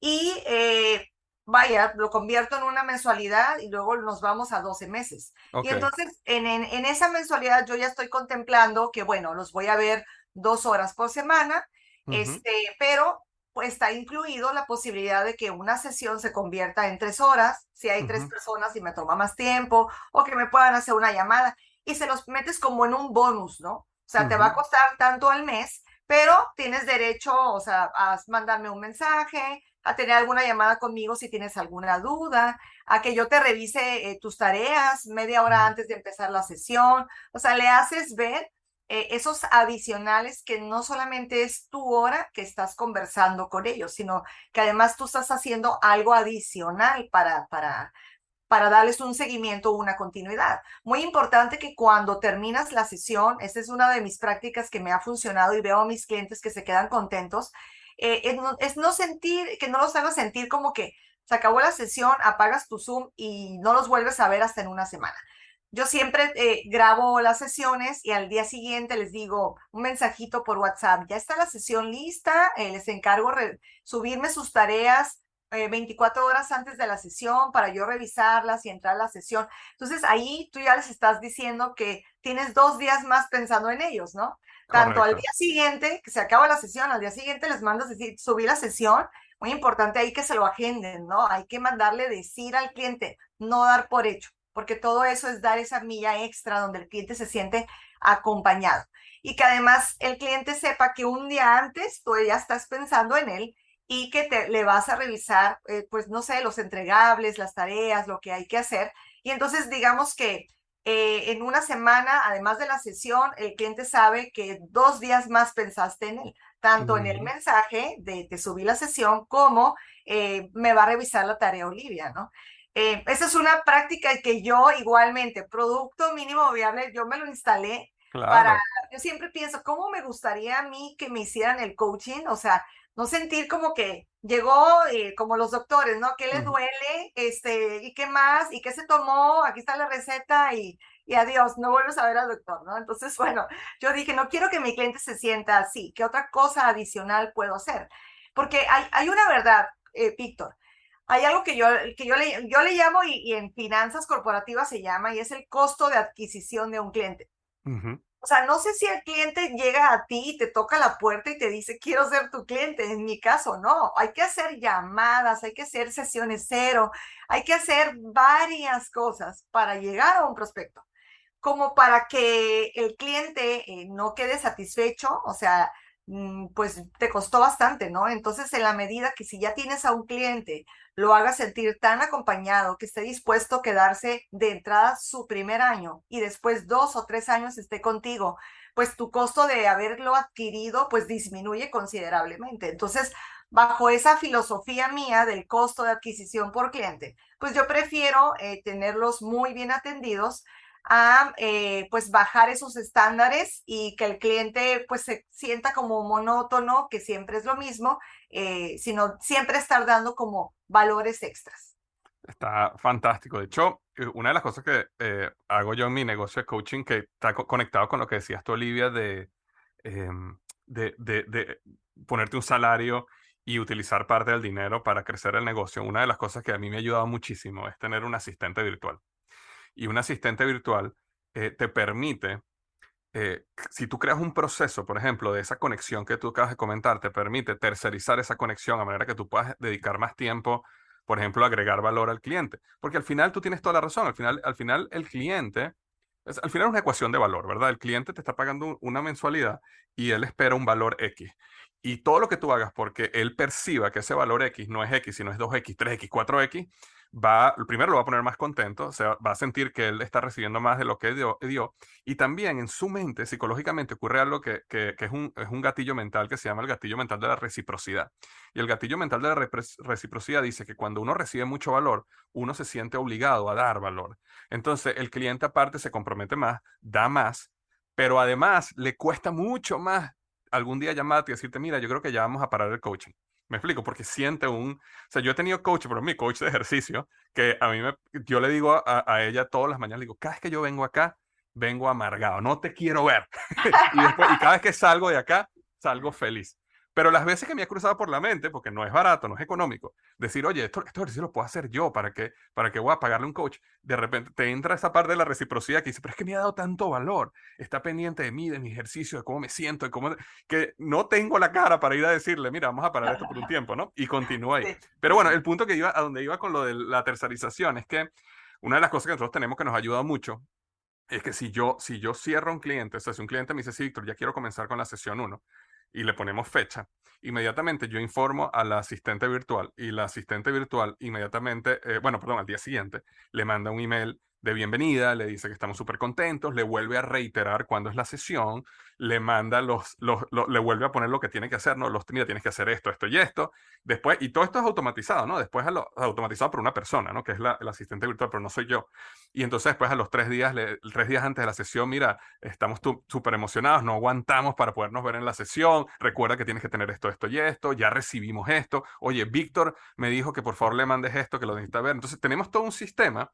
Y eh, vaya, lo convierto en una mensualidad y luego nos vamos a 12 meses. Y entonces, en, en, esa mensualidad yo ya estoy contemplando que, bueno, los voy a ver dos horas por semana, este, pero pues está incluido la posibilidad de que una sesión se convierta en tres horas, si hay tres personas y me toma más tiempo, o que me puedan hacer una llamada, y se los metes como en un bonus, ¿no? O sea, te va a costar tanto al mes, pero tienes derecho, o sea, a mandarme un mensaje, a tener alguna llamada conmigo si tienes alguna duda, a que yo te revise eh, tus tareas media hora antes de empezar la sesión. O sea, le haces ver eh, esos adicionales que no solamente es tu hora que estás conversando con ellos, sino que además tú estás haciendo algo adicional para, para, para darles un seguimiento una continuidad. Muy importante que cuando terminas la sesión, esta es una de mis prácticas que me ha funcionado y veo a mis clientes que se quedan contentos, eh, es, no, sentir, que no los hagas sentir como que se acabó la sesión, apagas tu Zoom y no los vuelves a ver hasta en una semana. Yo siempre eh, grabo las sesiones y al día siguiente les digo un mensajito por WhatsApp, ya está la sesión lista, eh, les encargo subirme sus tareas 24 horas antes de la sesión para yo revisarlas y entrar a la sesión. Entonces ahí tú ya les estás diciendo que tienes dos días más pensando en ellos, ¿no? Tanto al día siguiente, que se acaba la sesión, al día siguiente les mandas decir, subí la sesión, muy importante ahí que se lo agenden, ¿no? Hay que mandarle decir al cliente, no dar por hecho, porque todo eso es dar esa milla extra donde el cliente se siente acompañado. Y que además el cliente sepa que un día antes tú ya estás pensando en él y que te, le vas a revisar, eh, pues no sé, los entregables, las tareas, lo que hay que hacer. Y entonces digamos que eh, en una semana, además de la sesión, el cliente sabe que dos días más pensaste en él, tanto en el mensaje de te subí la sesión como eh, me va a revisar la tarea Olivia, ¿no? Esa es una práctica que yo igualmente, producto mínimo viable, yo me lo instalé para, yo siempre pienso, ¿cómo me gustaría a mí que me hicieran el coaching? O sea, no sentir como que llegó eh, como los doctores, ¿no? ¿Qué le duele? Este, ¿y qué más? ¿Y qué se tomó? Aquí está la receta y, y adiós, no vuelves a ver al doctor, ¿no? Entonces, bueno, yo dije, no quiero que mi cliente se sienta así, ¿qué otra cosa adicional puedo hacer? Porque hay, hay una verdad, eh, Víctor, hay algo que yo, que yo, le, yo le llamo y, y, en finanzas corporativas se llama y es el costo de adquisición de un cliente. O sea, no sé si el cliente llega a ti y te toca la puerta y te dice, quiero ser tu cliente. En mi caso, no. Hay que hacer llamadas, hay que hacer sesiones cero, hay que hacer varias cosas para llegar a un prospecto. Como para que el cliente eh, no quede satisfecho, o sea, mm, pues te costó bastante, ¿no? Entonces, en la medida que si ya tienes a un cliente lo haga sentir tan acompañado que esté dispuesto a quedarse de entrada su primer año y después dos o tres años esté contigo, pues tu costo de haberlo adquirido pues disminuye considerablemente. Entonces, bajo esa filosofía mía del costo de adquisición por cliente, pues yo prefiero eh, tenerlos muy bien atendidos a eh, pues bajar esos estándares y que el cliente pues se sienta como monótono, que siempre es lo mismo, eh, sino siempre estar dando como valores extras. Está fantástico. De hecho, eh, una de las cosas que hago yo en mi negocio de coaching, que está conectado con lo que decías tú, Olivia, de, em, de, de, de ponerte un salario y utilizar parte del dinero para crecer el negocio, una de las cosas que a mí me ha ayudado muchísimo es tener un asistente virtual y un asistente virtual eh, te permite, eh, si tú creas un proceso, por ejemplo, de esa conexión que tú acabas de comentar, te permite tercerizar esa conexión a manera que tú puedas dedicar más tiempo, por ejemplo, a agregar valor al cliente. Porque al final tú tienes toda la razón, al final, al final el cliente, al final es una ecuación de valor, ¿verdad? El cliente te está pagando una mensualidad y él espera un valor X. Y todo lo que tú hagas porque él perciba que ese valor X no es X, sino es 2X, 3X, 4X, va, primero lo va a poner más contento, o sea, va a sentir que él está recibiendo más de lo que dio, y también en su mente, psicológicamente, ocurre algo que, que, es, un, es, un, gatillo mental que se llama el gatillo mental de la reciprocidad. Y el gatillo mental de la reciprocidad dice que cuando uno recibe mucho valor, uno se siente obligado a dar valor. Entonces, el cliente aparte se compromete más, da más, pero además le cuesta mucho más algún día llamarte y decirte, mira, yo creo que ya vamos a parar el coaching. Me explico, porque siente un... O sea, yo he tenido coach, pero mi coach de ejercicio, que a mí me... Yo le digo a, a ella todas las mañanas, le digo, cada vez que yo vengo acá, vengo amargado, no te quiero ver. y, después, y cada vez que salgo de acá, salgo feliz. Pero las veces que me ha cruzado por la mente, porque no es barato, no es económico, decir, oye, esto, esto ejercicio lo puedo hacer yo, ¿para qué, ¿para qué voy a pagarle un coach? De repente te entra esa parte de la reciprocidad que dice, pero es que me ha dado tanto valor, está pendiente de mí, de mi ejercicio, de cómo me siento, de cómo, que no tengo la cara para ir a decirle, mira, vamos a parar esto por un tiempo, ¿no? Y continúa ahí. Pero bueno, el punto que iba, a donde iba con lo de la tercerización es que una de las cosas que nosotros tenemos que nos ayuda mucho es que si yo, si yo cierro un cliente, o sea, si un cliente me dice, sí, Víctor, ya quiero comenzar con la sesión 1, y le ponemos fecha, inmediatamente yo informo a la asistente virtual y la asistente virtual inmediatamente, eh, bueno, perdón, al día siguiente, le manda un email de bienvenida, le dice que estamos súper contentos, le vuelve a reiterar cuándo es la sesión, le manda los, los, le vuelve a poner lo que tiene que hacer, ¿no? Los, mira, tienes que hacer esto, esto y esto. Después, y todo esto es automatizado, ¿no? Después lo, automatizado por una persona, ¿no? Que es la, el asistente virtual, pero no soy yo. Y entonces después a los tres días, tres días antes de la sesión, mira, estamos súper emocionados, no aguantamos para podernos ver en la sesión, recuerda que tienes que tener esto, esto y esto, ya recibimos esto, oye, Víctor me dijo que por favor le mandes esto, que lo necesita ver. Entonces tenemos todo un sistema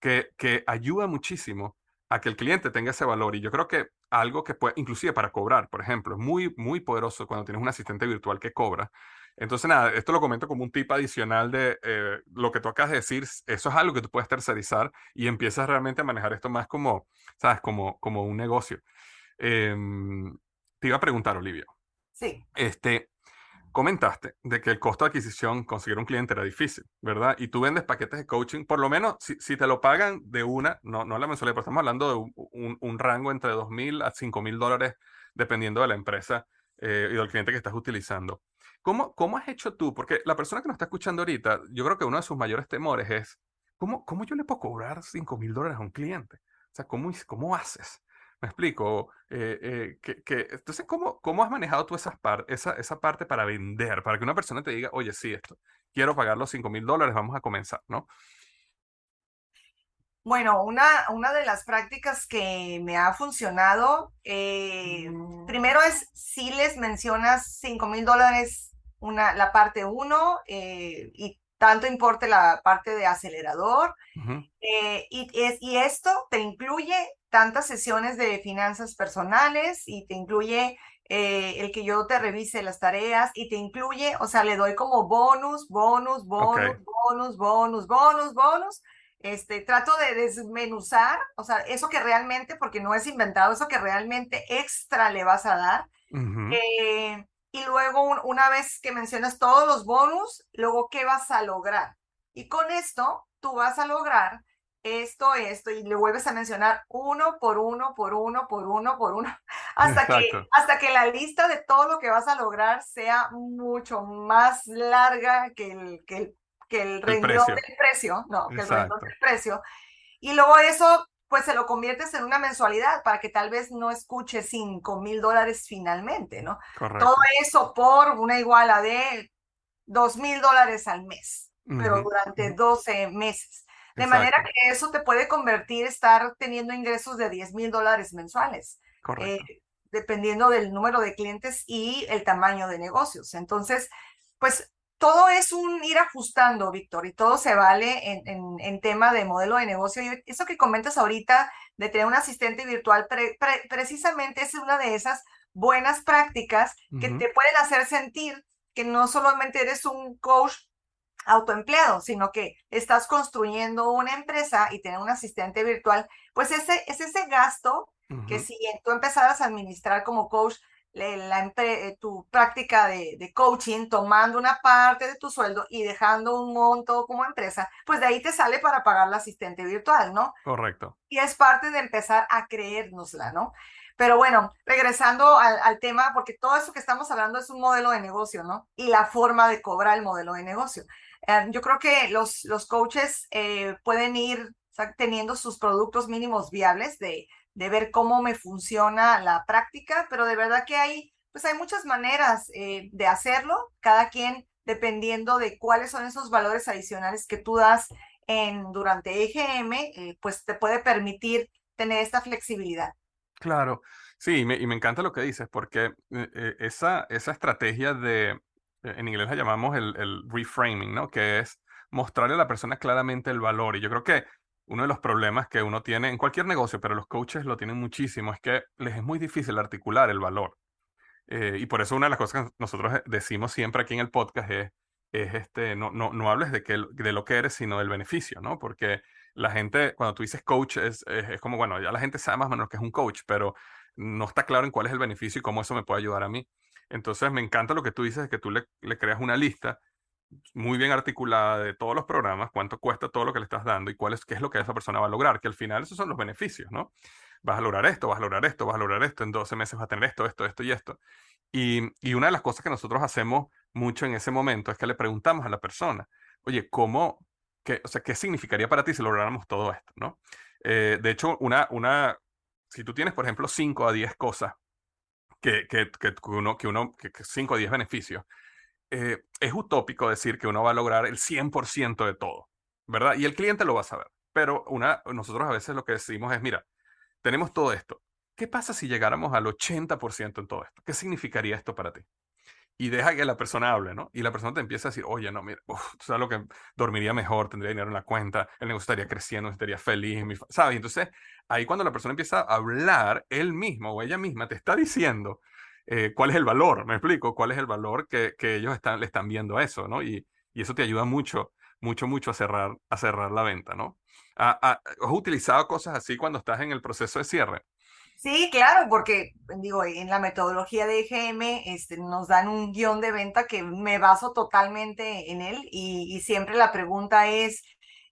que, que ayuda muchísimo a que el cliente tenga ese valor. Y yo creo que algo que puede, inclusive para cobrar, por ejemplo, es muy, muy poderoso cuando tienes un asistente virtual que cobra. Entonces, nada, esto lo comento como un tip adicional de eh, lo que tú acabas de decir, eso es algo que tú puedes tercerizar y empiezas realmente a manejar esto más como, ¿sabes? Como, como un negocio. Em, te iba a preguntar, Olivia. Sí. Este, comentaste de que el costo de adquisición, conseguir un cliente era difícil, ¿verdad? Y tú vendes paquetes de coaching, por lo menos si, si te lo pagan de una, no, no la mensualidad, pero estamos hablando de un, rango entre 2.000 a 5.000 dólares, dependiendo de la empresa eh, y del cliente que estás utilizando. ¿Cómo, ¿Cómo has hecho tú? Porque la persona que nos está escuchando ahorita, yo creo que uno de sus mayores temores es, ¿cómo, cómo yo le puedo cobrar 5.000 dólares a un cliente? O sea, ¿cómo, cómo haces? Me explico. Eh, eh, que, que, entonces, ¿cómo, ¿cómo has manejado tú esas par, esa, esa parte para vender? Para que una persona te diga, oye, sí, esto, quiero pagar los 5 mil dólares, vamos a comenzar, ¿no? Bueno, una, una de las prácticas que me ha funcionado, eh, primero es si les mencionas 5 mil dólares una, la parte 1 y tanto importe la parte de acelerador. y, es, y esto te incluye tantas sesiones de finanzas personales y te incluye eh, el que yo te revise las tareas y te incluye, o sea, le doy como bonus, bonus, bonus, bonus, bonus, bonus, bonus. Este, trato de desmenuzar, o sea, eso que realmente, porque no es inventado, eso que realmente extra le vas a dar. Eh, y luego, una vez que mencionas todos los bonus, luego, ¿qué vas a lograr? Y con esto, tú vas a lograr esto, esto, y le vuelves a mencionar uno por uno, por uno, por uno, por uno, hasta que, hasta que la lista de todo lo que vas a lograr sea mucho más larga que el, que el, que el renglón del precio, no, que el renglón del precio. Y luego eso, pues se lo conviertes en una mensualidad para que tal vez no escuche cinco mil dólares finalmente, ¿no? Todo eso por una iguala de dos mil dólares al mes, pero durante 12 meses. De manera que eso te puede convertir, estar teniendo ingresos de 10 mil dólares mensuales. Eh, dependiendo del número de clientes y el tamaño de negocios. Entonces, pues todo es un ir ajustando, Víctor, y todo se vale en, en, tema de modelo de negocio. Y eso que comentas ahorita de tener un asistente virtual, precisamente es una de esas buenas prácticas que te pueden hacer sentir que no solamente eres un coach autoempleado, sino que estás construyendo una empresa y tener un asistente virtual, pues ese es ese gasto que si tú empezaras a administrar como coach la, eh, tu práctica de, de, coaching, tomando una parte de tu sueldo y dejando un monto como empresa, pues de ahí te sale para pagar la asistente virtual, ¿no? Correcto. Y es parte de empezar a creérnosla, ¿no? Pero bueno, regresando al, al, tema, porque todo eso que estamos hablando es un modelo de negocio, ¿no? Y la forma de cobrar el modelo de negocio. Em, yo creo que los, los coaches eh, pueden ir teniendo sus productos mínimos viables de, de, ver cómo me funciona la práctica, pero de verdad que hay, pues hay muchas maneras eh, de hacerlo, cada quien dependiendo de cuáles son esos valores adicionales que tú das en, durante EGM, eh, pues te puede permitir tener esta flexibilidad. Claro, sí, y me, y me encanta lo que dices, porque esa, esa estrategia de en inglés la llamamos el, el, reframing, ¿no? Que es mostrarle a la persona claramente el valor. Y yo creo que uno de los problemas que uno tiene en cualquier negocio, pero los coaches lo tienen muchísimo, es que les es muy difícil articular el valor. Eh, y por eso una de las cosas que nosotros eh, decimos siempre aquí en el podcast es, es este, no, no, no hables de, que, de lo que eres, sino del beneficio, ¿no? Porque la gente, cuando tú dices coach, es, es, es como, bueno, ya la gente sabe más o menos que es un coach, pero no está claro en cuál es el beneficio y cómo eso me puede ayudar a mí. Entonces me encanta lo que tú dices, que tú le, creas una lista muy bien articulada de todos los programas, cuánto cuesta todo lo que le estás dando y cuál es, qué es lo que esa persona va a lograr, que al final esos son los beneficios, ¿no? Vas a lograr esto, vas a lograr esto, vas a lograr esto, en 12 meses vas a tener esto, esto, esto y esto. Y, una de las cosas que nosotros hacemos mucho en ese momento es que le preguntamos a la persona, oye, ¿cómo, qué, o sea, qué significaría para ti si lográramos todo esto, ¿no? Eh, de hecho, una, una, si tú tienes, por ejemplo, 5 a 10 cosas que, que, que uno, que uno, que 5 o 10 beneficios, eh, es utópico decir que uno va a lograr el 100% de todo, ¿verdad? Y el cliente lo va a saber. Pero una, nosotros a veces lo que decimos es, mira, tenemos todo esto. ¿Qué pasa si llegáramos al 80% en todo esto? ¿Qué significaría esto para ti? Y deja que la persona hable, ¿no? Y la persona te empieza a decir, oye, no, mira, uf, tú sabes lo que dormiría mejor, tendría dinero en la cuenta, el negocio estaría creciendo, estaría feliz, ¿sabes? Entonces, ahí cuando la persona empieza a hablar, él mismo o ella misma te está diciendo eh, cuál es el valor, me explico, cuál es el valor que, que ellos están, le están viendo a eso, ¿no? Y, y eso te ayuda mucho, mucho, mucho a cerrar, a cerrar la venta, ¿no? ¿Has utilizado cosas así cuando estás en el proceso de cierre? Sí, claro, porque digo, en la metodología de EGM este, nos dan un guion de venta que me baso totalmente en él y, siempre la pregunta es,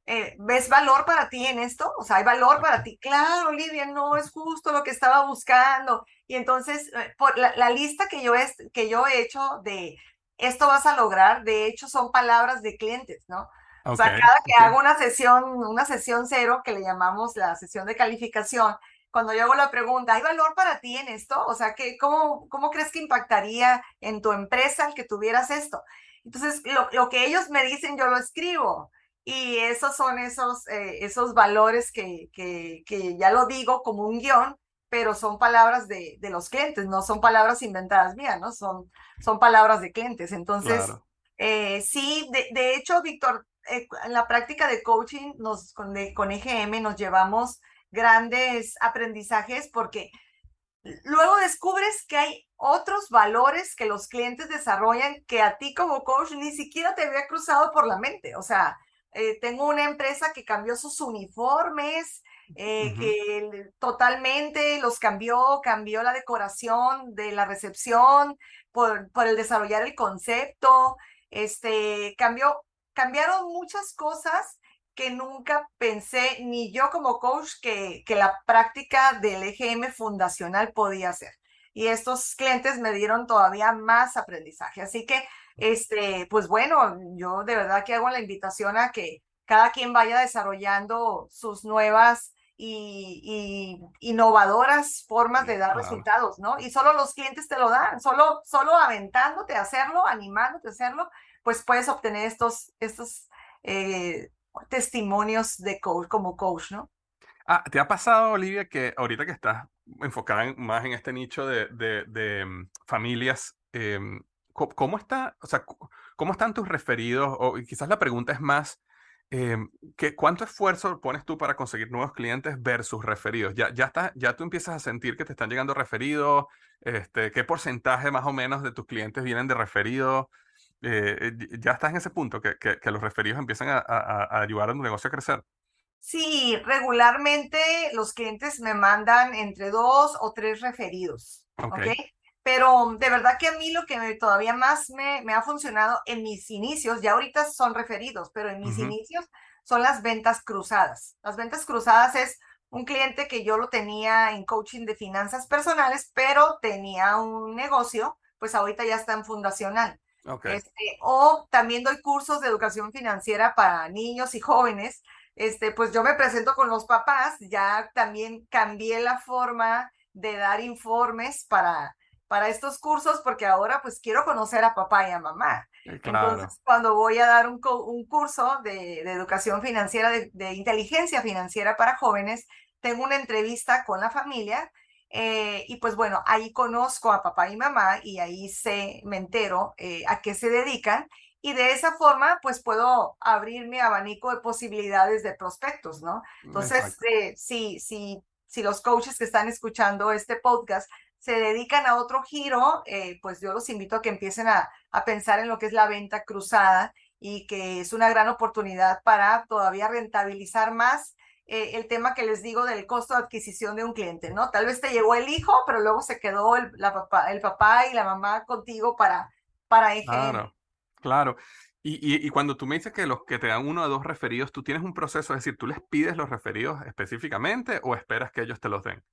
eh, ¿ves valor para ti en esto? O sea, ¿hay valor para ti? Claro, Olivia, no es justo lo que estaba buscando. Y entonces, eh, por la, lista que yo, es, que yo he hecho de esto vas a lograr, de hecho, son palabras de clientes, ¿no? o sea, cada que hago una sesión, una sesión cero, que le llamamos la sesión de calificación, cuando yo hago la pregunta, ¿hay valor para ti en esto? O sea, que, ¿cómo, ¿cómo crees que impactaría en tu empresa el que tuvieras esto? Entonces, lo, lo que ellos me dicen, yo lo escribo. Y esos son esos, eh, esos valores que, que, que, ya lo digo como un guion, pero son palabras de, de, los clientes, no son palabras inventadas mías, ¿no? Son, son palabras de clientes. Entonces, eh, sí, de, de, hecho, Víctor, eh, en la práctica de coaching nos, con, con EGM nos llevamos grandes aprendizajes porque luego descubres que hay otros valores que los clientes desarrollan que a ti como coach ni siquiera te había cruzado por la mente. O sea, eh, tengo una empresa que cambió sus uniformes, eh, que totalmente los cambió, cambió la decoración de la recepción por, por el desarrollar el concepto, este, cambió, cambiaron muchas cosas que nunca pensé, ni yo como coach, que, que la práctica del EGM fundacional podía hacer. Y estos clientes me dieron todavía más aprendizaje. Así que, este, pues bueno, yo de verdad que hago la invitación a que cada quien vaya desarrollando sus nuevas y, innovadoras formas de dar resultados, ¿no? Y solo los clientes te lo dan, solo, solo aventándote a hacerlo, animándote a hacerlo, pues puedes obtener estos, estos eh, testimonios de coach, como coach, ¿no? Ah, ¿te ha pasado, Olivia, que ahorita que estás enfocada más en este nicho de, de, mm, familias, em, ¿cómo, está, o sea, cómo están tus referidos? O quizás la pregunta es más, em, ¿cuánto esfuerzo pones tú para conseguir nuevos clientes versus referidos? ¿Ya, ya, está, ¿Ya tú empiezas a sentir que te están llegando referidos? Este, ¿Qué porcentaje más o menos de tus clientes vienen de referidos? Eh, ya estás en ese punto, que, que, los referidos empiezan a, a, ayudar a tu negocio a crecer. Sí, regularmente los clientes me mandan entre dos o tres referidos. Ok. Pero de verdad que a mí lo que todavía más me, me, ha funcionado en mis inicios, ya ahorita son referidos, pero en mis inicios son las ventas cruzadas. Las ventas cruzadas es un cliente que yo lo tenía en coaching de finanzas personales, pero tenía un negocio, pues ahorita ya está en fundacional. Este, o también doy cursos de educación financiera para niños y jóvenes. Este, pues yo me presento con los papás, ya también cambié la forma de dar informes para, para estos cursos porque ahora pues quiero conocer a papá y a mamá. Entonces, cuando voy a dar un, un curso de, de, educación financiera, de, de inteligencia financiera para jóvenes, tengo una entrevista con la familia eh, y pues bueno, ahí conozco a papá y mamá y ahí sé, me entero eh, a qué se dedican y de esa forma pues puedo abrir mi abanico de posibilidades de prospectos, ¿no? Entonces, eh, si, si, si los coaches que están escuchando este podcast se dedican a otro giro, pues yo los invito a que empiecen a, a pensar en lo que es la venta cruzada y que es una gran oportunidad para todavía rentabilizar más eh, el tema que les digo del costo de adquisición de un cliente, ¿no? Tal vez te llegó el hijo, pero luego se quedó el, la papá, el papá y la mamá contigo para, para EGM. Claro, claro. Y, y, cuando tú me dices que los que te dan uno o dos referidos, ¿tú tienes un proceso? Es decir, ¿tú les pides los referidos específicamente o esperas que ellos te los den?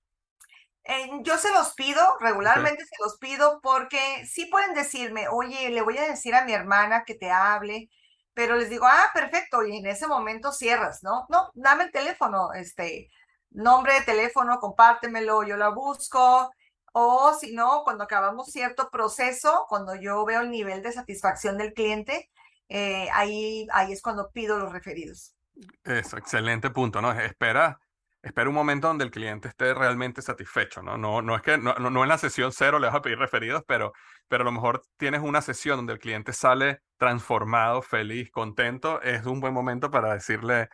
Eh, yo se los pido, regularmente se los pido porque sí pueden decirme, oye, le voy a decir a mi hermana que te hable, pero les digo, ah, perfecto, y en ese momento cierras, ¿no? No, dame el teléfono, este, nombre de teléfono, compártemelo, yo la busco, o si no, cuando acabamos cierto proceso, cuando yo veo el nivel de satisfacción del cliente, eh, ahí, ahí es cuando pido los referidos. Eso, excelente punto, ¿no? Espera espera un momento donde el cliente esté realmente satisfecho, ¿no? No, no es que no, no en la sesión cero le vas a pedir referidos, pero, pero a lo mejor tienes una sesión donde el cliente sale transformado, feliz, contento, es un buen momento para decirle,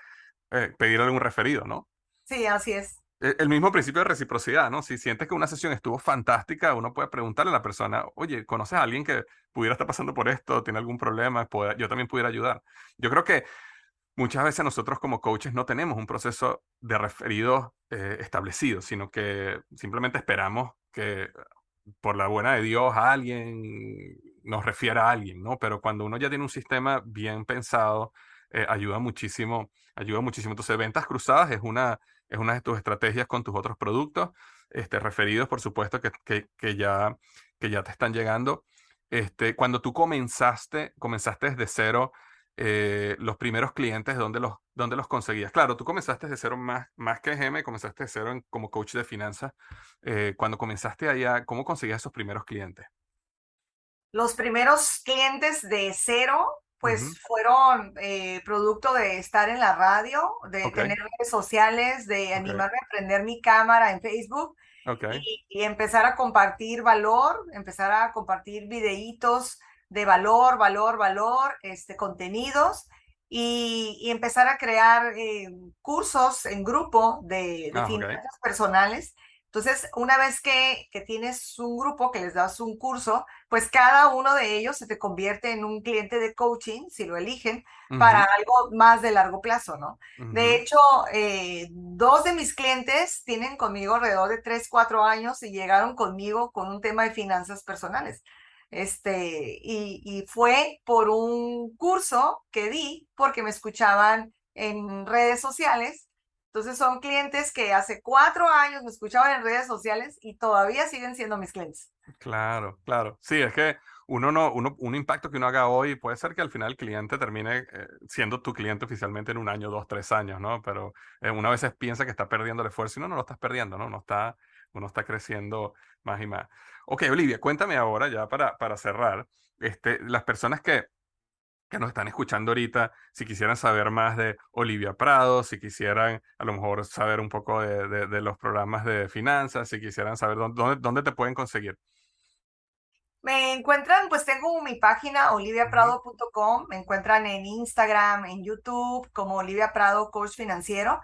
eh, pedirle un referido, ¿no? Sí, así es. e, el mismo principio de reciprocidad, ¿no? Si sientes que una sesión estuvo fantástica, uno puede preguntarle a la persona, oye, ¿conoces a alguien que pudiera estar pasando por esto, tiene algún problema, yo también pudiera ayudar? Yo creo que muchas veces nosotros como coaches no tenemos un proceso de referidos eh, establecido, sino que simplemente esperamos que por la buena de Dios alguien nos refiera a alguien, ¿no? Pero cuando uno ya tiene un sistema bien pensado, eh, ayuda muchísimo, ayuda muchísimo. Entonces, ventas cruzadas es una, es una de tus estrategias con tus otros productos, este, referidos, por supuesto, que, que, que ya, que ya te están llegando. Este, cuando tú comenzaste, comenzaste desde cero, eh, los primeros clientes, ¿dónde los, dónde los conseguías? Claro, tú comenzaste desde cero más, más que GM, comenzaste de cero como coach de finanzas. Eh, cuando comenzaste allá, ¿cómo conseguías esos primeros clientes? Los primeros clientes de cero, pues fueron eh, producto de estar en la radio, de tener redes sociales, de animarme a prender mi cámara en Facebook y, y, empezar a compartir valor, empezar a compartir videitos de valor, valor, valor, este, contenidos y, y empezar a crear eh, cursos en grupo de, de ah, finanzas personales. Entonces, una vez que, que, tienes un grupo que les das un curso, pues cada uno de ellos se te convierte en un cliente de coaching, si lo eligen, para algo más de largo plazo, ¿no? De hecho, eh, dos de mis clientes tienen conmigo alrededor de tres, cuatro años y llegaron conmigo con un tema de finanzas personales. Este, y, fue por un curso que di porque me escuchaban en redes sociales. Entonces son clientes que hace cuatro años me escuchaban en redes sociales y todavía siguen siendo mis clientes. Claro, claro. Sí, es que uno no, uno, un impacto que uno haga hoy puede ser que al final el cliente termine eh, siendo tu cliente oficialmente en un año, dos, tres años, ¿no? Pero eh, una vez piensa que está perdiendo el esfuerzo y no, no lo estás perdiendo, ¿no? No está, uno está creciendo más y más. Ok, Olivia, cuéntame ahora ya para, para cerrar, este, las personas que, que nos están escuchando ahorita, si quisieran saber más de Olivia Prado, si quisieran a lo mejor saber un poco de, de, los programas de finanzas, si quisieran saber dónde, dónde te pueden conseguir. Me encuentran, pues tengo mi página oliviaprado.com, me encuentran en Instagram, en YouTube como Olivia Prado Coach Financiero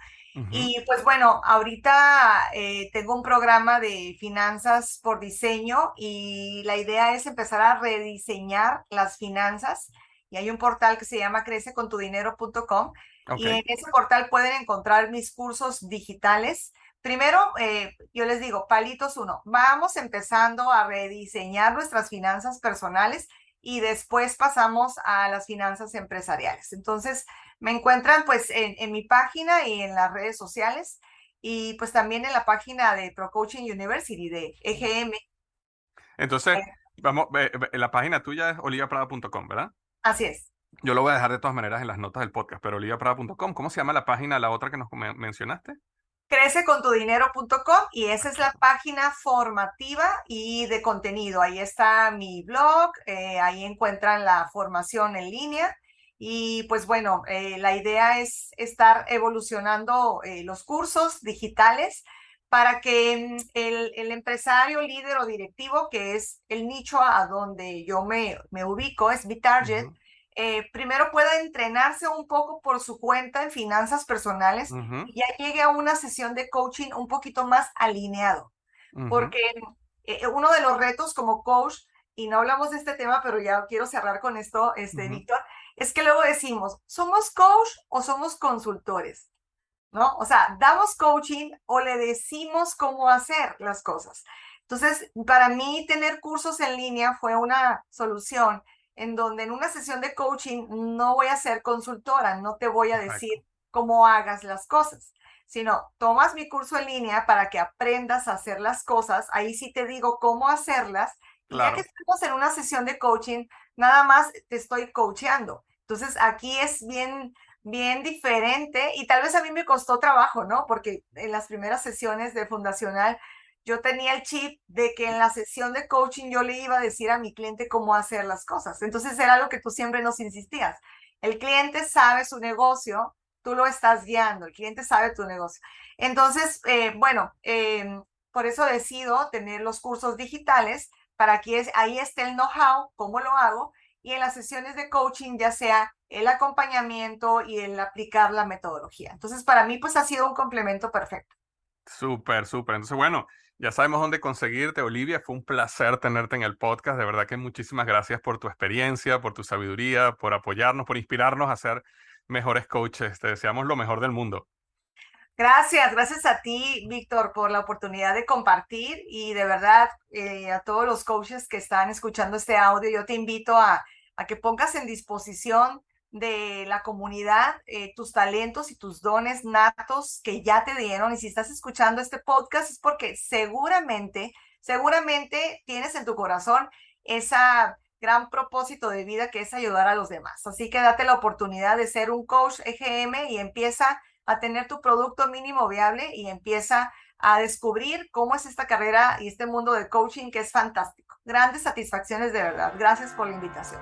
y pues bueno, ahorita eh, tengo un programa de finanzas por diseño y la idea es empezar a rediseñar las finanzas. Y hay un portal que se llama crececontudinero.com y en ese portal pueden encontrar mis cursos digitales. Primero, eh, yo les digo, palitos uno, vamos empezando a rediseñar nuestras finanzas personales y después pasamos a las finanzas empresariales. Entonces, me encuentran pues en, mi página y en las redes sociales y pues también en la página de Pro Coaching University de EGM. Entonces, eh. vamos, la página tuya es olivaprada.com, ¿verdad? Así es. Yo lo voy a dejar de todas maneras en las notas del podcast, pero olivaprada.com, ¿cómo se llama la página, la otra que nos mencionaste? crececontudinero.com y esa es la página formativa y de contenido. Ahí está mi blog, eh, ahí encuentran la formación en línea y pues bueno, eh, la idea es estar evolucionando eh, los cursos digitales para que mm, el, el, empresario, líder o directivo, que es el nicho a donde yo me, me ubico, es mi target, eh, primero pueda entrenarse un poco por su cuenta en finanzas personales y ya llegue a una sesión de coaching un poquito más alineado. Porque uno de los retos como coach, y no hablamos de este tema, pero ya quiero cerrar con esto, este, Víctor, es que luego decimos, ¿somos coach o somos consultores? ¿No? O sea, damos coaching o le decimos cómo hacer las cosas. Entonces, para mí tener cursos en línea fue una solución en donde en una sesión de coaching no voy a ser consultora, no te voy a decir cómo hagas las cosas, sino tomas mi curso en línea para que aprendas a hacer las cosas, ahí sí te digo cómo hacerlas, ya que estamos en una sesión de coaching, nada más te estoy coacheando. Entonces aquí es bien, bien diferente y tal vez a mí me costó trabajo, ¿no? Porque en las primeras sesiones de fundacional yo tenía el chip de que en la sesión de coaching yo le iba a decir a mi cliente cómo hacer las cosas. Entonces era lo que tú siempre nos insistías. El cliente sabe su negocio, tú lo estás guiando, el cliente sabe tu negocio. Entonces, eh, bueno, em, por eso decido tener los cursos digitales para que ahí esté el know-how, cómo lo hago, y en las sesiones de coaching ya sea el acompañamiento y el aplicar la metodología. Entonces, para mí, pues ha sido un complemento perfecto. Súper, súper. Entonces, bueno, ya sabemos dónde conseguirte, Olivia. Fue un placer tenerte en el podcast. De verdad que muchísimas gracias por tu experiencia, por tu sabiduría, por apoyarnos, por inspirarnos a ser mejores coaches. Te deseamos lo mejor del mundo. Gracias, gracias a ti, Víctor, por la oportunidad de compartir y de verdad eh, a todos los coaches que están escuchando este audio, yo te invito a, a que pongas en disposición de la comunidad eh, tus talentos y tus dones natos que ya te dieron. Y si estás escuchando este podcast es porque seguramente, seguramente tienes en tu corazón esa gran propósito de vida que es ayudar a los demás. Así que date la oportunidad de ser un coach EGM y empieza a tener tu producto mínimo viable y empieza a descubrir cómo es esta carrera y este mundo de coaching que es fantástico. Grandes satisfacciones de verdad. Gracias por la invitación.